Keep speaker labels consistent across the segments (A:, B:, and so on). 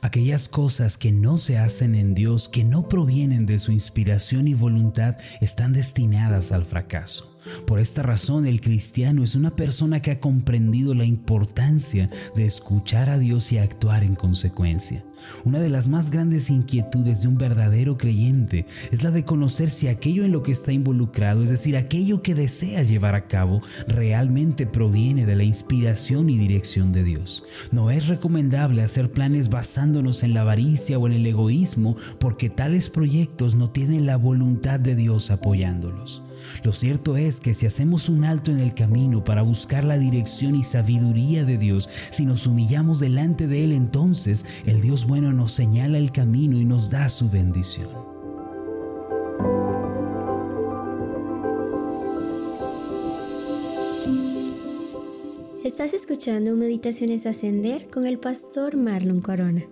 A: Aquellas cosas que no se hacen en Dios, que no provienen de su inspiración y voluntad, están destinadas al fracaso. Por esta razón el cristiano es una persona que ha comprendido la importancia de escuchar a Dios y actuar en consecuencia. Una de las más grandes inquietudes de un verdadero creyente es la de conocer si aquello en lo que está involucrado, es decir, aquello que desea llevar a cabo, realmente proviene de la inspiración y dirección de Dios. No es recomendable hacer planes basándonos en la avaricia o en el egoísmo porque tales proyectos no tienen la voluntad de Dios apoyándolos. Lo cierto es que si hacemos un alto en el camino para buscar la dirección y sabiduría de Dios, si nos humillamos delante de Él, entonces el Dios bueno nos señala el camino y nos da su bendición.
B: Estás escuchando Meditaciones Ascender con el pastor Marlon Corona.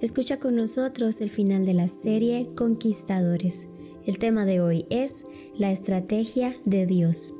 B: Escucha con nosotros el final de la serie Conquistadores. El tema de hoy es la estrategia de Dios.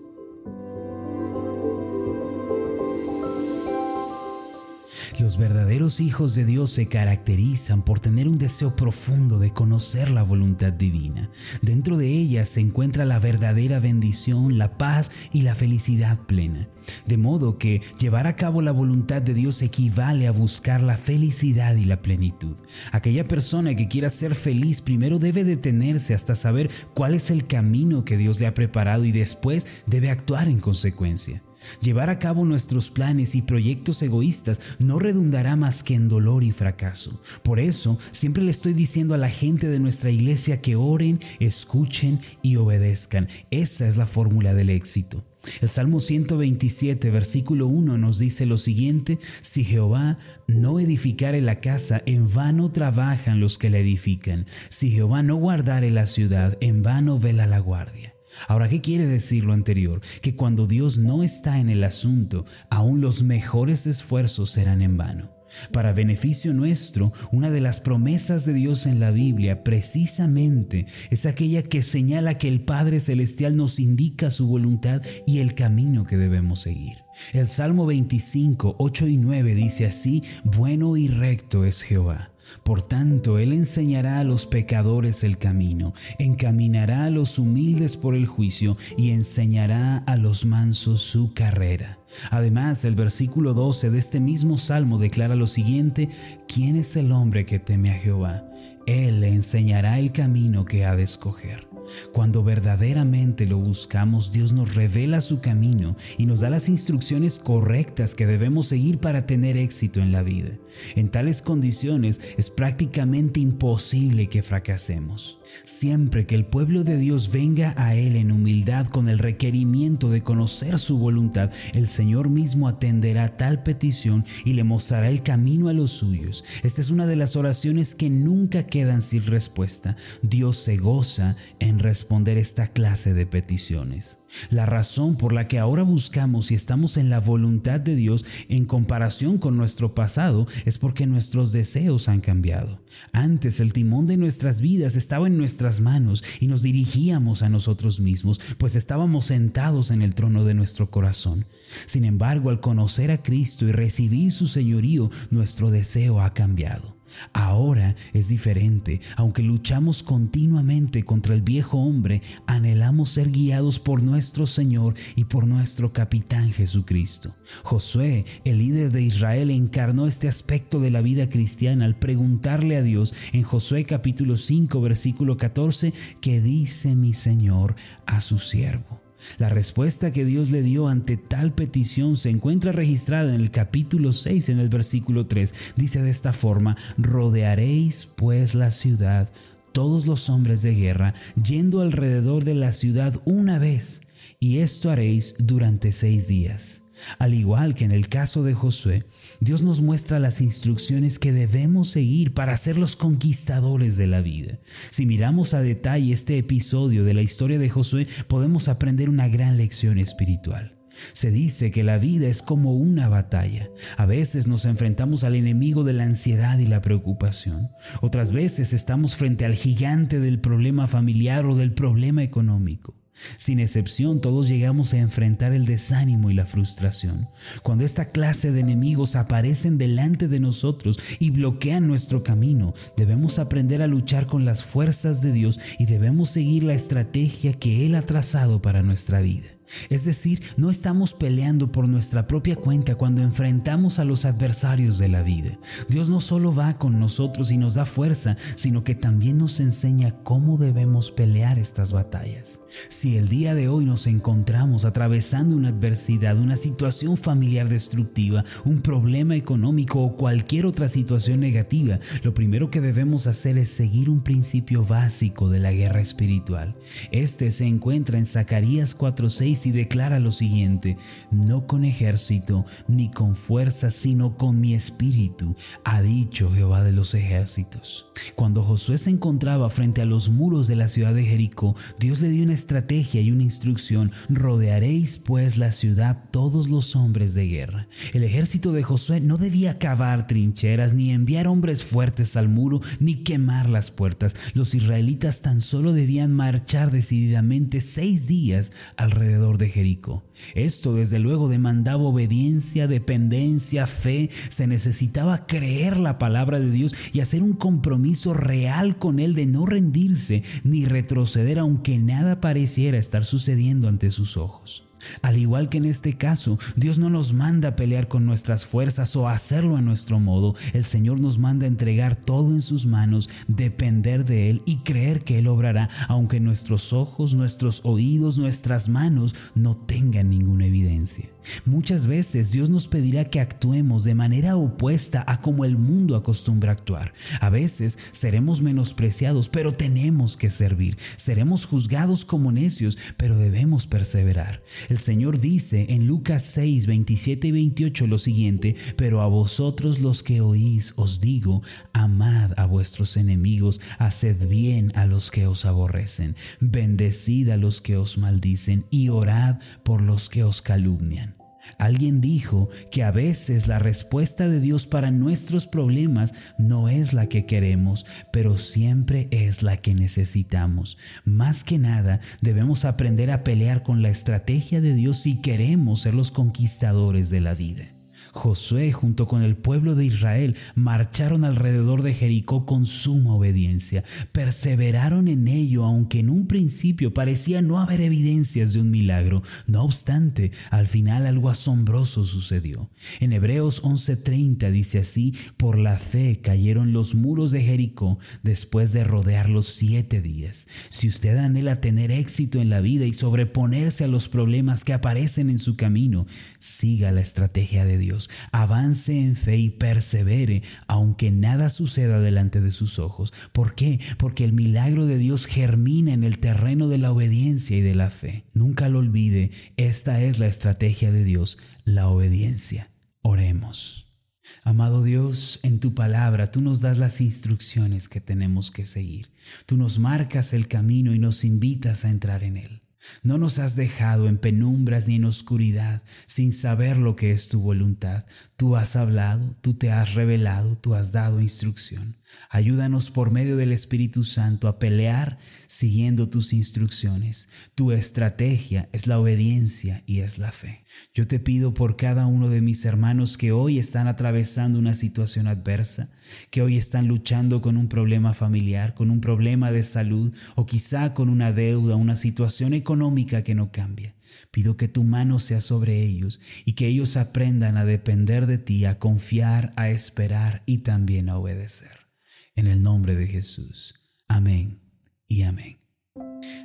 A: Los verdaderos hijos de Dios se caracterizan por tener un deseo profundo de conocer la voluntad divina. Dentro de ella se encuentra la verdadera bendición, la paz y la felicidad plena. De modo que llevar a cabo la voluntad de Dios equivale a buscar la felicidad y la plenitud. Aquella persona que quiera ser feliz primero debe detenerse hasta saber cuál es el camino que Dios le ha preparado y después debe actuar en consecuencia. Llevar a cabo nuestros planes y proyectos egoístas no redundará más que en dolor y fracaso. Por eso, siempre le estoy diciendo a la gente de nuestra iglesia que oren, escuchen y obedezcan. Esa es la fórmula del éxito. El Salmo 127, versículo 1 nos dice lo siguiente, si Jehová no edificare la casa, en vano trabajan los que la edifican. Si Jehová no guardare la ciudad, en vano vela la guardia. Ahora, ¿qué quiere decir lo anterior? Que cuando Dios no está en el asunto, aún los mejores esfuerzos serán en vano. Para beneficio nuestro, una de las promesas de Dios en la Biblia precisamente es aquella que señala que el Padre Celestial nos indica su voluntad y el camino que debemos seguir. El Salmo 25, 8 y 9 dice así, bueno y recto es Jehová por tanto, Él enseñará a los pecadores el camino, encaminará a los humildes por el juicio y enseñará a los mansos su carrera. Además, el versículo 12 de este mismo salmo declara lo siguiente, ¿quién es el hombre que teme a Jehová? Él le enseñará el camino que ha de escoger. Cuando verdaderamente lo buscamos, Dios nos revela su camino y nos da las instrucciones correctas que debemos seguir para tener éxito en la vida. En tales condiciones es prácticamente imposible que fracasemos. Siempre que el pueblo de Dios venga a Él en humildad con el requerimiento de conocer su voluntad, el Señor mismo atenderá tal petición y le mostrará el camino a los suyos. Esta es una de las oraciones que nunca quedan sin respuesta. Dios se goza en responder esta clase de peticiones. La razón por la que ahora buscamos y estamos en la voluntad de Dios en comparación con nuestro pasado es porque nuestros deseos han cambiado. Antes el timón de nuestras vidas estaba en nuestras manos y nos dirigíamos a nosotros mismos, pues estábamos sentados en el trono de nuestro corazón. Sin embargo, al conocer a Cristo y recibir su señorío, nuestro deseo ha cambiado. Ahora es diferente, aunque luchamos continuamente contra el viejo hombre, anhelamos ser guiados por nuestro Señor y por nuestro capitán Jesucristo. Josué, el líder de Israel, encarnó este aspecto de la vida cristiana al preguntarle a Dios en Josué capítulo 5 versículo 14, que dice mi Señor a su siervo. La respuesta que Dios le dio ante tal petición se encuentra registrada en el capítulo 6, en el versículo 3. Dice de esta forma, rodearéis pues la ciudad, todos los hombres de guerra, yendo alrededor de la ciudad una vez, y esto haréis durante seis días. Al igual que en el caso de Josué, Dios nos muestra las instrucciones que debemos seguir para ser los conquistadores de la vida. Si miramos a detalle este episodio de la historia de Josué, podemos aprender una gran lección espiritual. Se dice que la vida es como una batalla. A veces nos enfrentamos al enemigo de la ansiedad y la preocupación. Otras veces estamos frente al gigante del problema familiar o del problema económico. Sin excepción, todos llegamos a enfrentar el desánimo y la frustración. Cuando esta clase de enemigos aparecen delante de nosotros y bloquean nuestro camino, debemos aprender a luchar con las fuerzas de Dios y debemos seguir la estrategia que Él ha trazado para nuestra vida. Es decir, no estamos peleando por nuestra propia cuenta cuando enfrentamos a los adversarios de la vida. Dios no solo va con nosotros y nos da fuerza, sino que también nos enseña cómo debemos pelear estas batallas. Si el día de hoy nos encontramos atravesando una adversidad, una situación familiar destructiva, un problema económico o cualquier otra situación negativa, lo primero que debemos hacer es seguir un principio básico de la guerra espiritual. Este se encuentra en Zacarías 4:6 y declara lo siguiente, no con ejército ni con fuerza, sino con mi espíritu, ha dicho Jehová de los ejércitos. Cuando Josué se encontraba frente a los muros de la ciudad de Jericó, Dios le dio una estrategia y una instrucción, rodearéis pues la ciudad todos los hombres de guerra. El ejército de Josué no debía cavar trincheras, ni enviar hombres fuertes al muro, ni quemar las puertas. Los israelitas tan solo debían marchar decididamente seis días alrededor de Jericó. Esto desde luego demandaba obediencia, dependencia, fe. Se necesitaba creer la palabra de Dios y hacer un compromiso real con Él de no rendirse ni retroceder aunque nada pareciera estar sucediendo ante sus ojos. Al igual que en este caso, Dios no nos manda a pelear con nuestras fuerzas o hacerlo a nuestro modo. El Señor nos manda a entregar todo en sus manos, depender de Él y creer que Él obrará, aunque nuestros ojos, nuestros oídos, nuestras manos no tengan ninguna evidencia. Muchas veces Dios nos pedirá que actuemos de manera opuesta a como el mundo acostumbra actuar. A veces seremos menospreciados, pero tenemos que servir. Seremos juzgados como necios, pero debemos perseverar. Señor dice en Lucas 6, 27 y 28 lo siguiente, pero a vosotros los que oís os digo, amad a vuestros enemigos, haced bien a los que os aborrecen, bendecid a los que os maldicen y orad por los que os calumnian. Alguien dijo que a veces la respuesta de Dios para nuestros problemas no es la que queremos, pero siempre es la que necesitamos. Más que nada, debemos aprender a pelear con la estrategia de Dios si queremos ser los conquistadores de la vida. Josué junto con el pueblo de Israel marcharon alrededor de Jericó con suma obediencia. Perseveraron en ello aunque en un principio parecía no haber evidencias de un milagro. No obstante, al final algo asombroso sucedió. En Hebreos 11:30 dice así, por la fe cayeron los muros de Jericó después de rodearlos siete días. Si usted anhela tener éxito en la vida y sobreponerse a los problemas que aparecen en su camino, siga la estrategia de Avance en fe y persevere, aunque nada suceda delante de sus ojos. ¿Por qué? Porque el milagro de Dios germina en el terreno de la obediencia y de la fe. Nunca lo olvide, esta es la estrategia de Dios, la obediencia. Oremos. Amado Dios, en tu palabra tú nos das las instrucciones que tenemos que seguir. Tú nos marcas el camino y nos invitas a entrar en él. No nos has dejado en penumbras ni en oscuridad, sin saber lo que es tu voluntad. Tú has hablado, tú te has revelado, tú has dado instrucción. Ayúdanos por medio del Espíritu Santo a pelear siguiendo tus instrucciones. Tu estrategia es la obediencia y es la fe. Yo te pido por cada uno de mis hermanos que hoy están atravesando una situación adversa, que hoy están luchando con un problema familiar, con un problema de salud o quizá con una deuda, una situación económica que no cambia. Pido que tu mano sea sobre ellos y que ellos aprendan a depender de ti, a confiar, a esperar y también a obedecer en el nombre de Jesús. Amén y amén.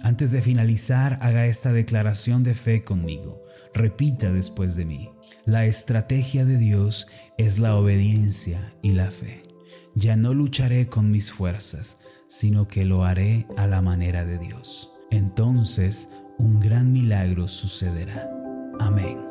A: Antes de finalizar, haga esta declaración de fe conmigo. Repita después de mí. La estrategia de Dios es la obediencia y la fe. Ya no lucharé con mis fuerzas, sino que lo haré a la manera de Dios. Entonces un gran milagro sucederá. Amén.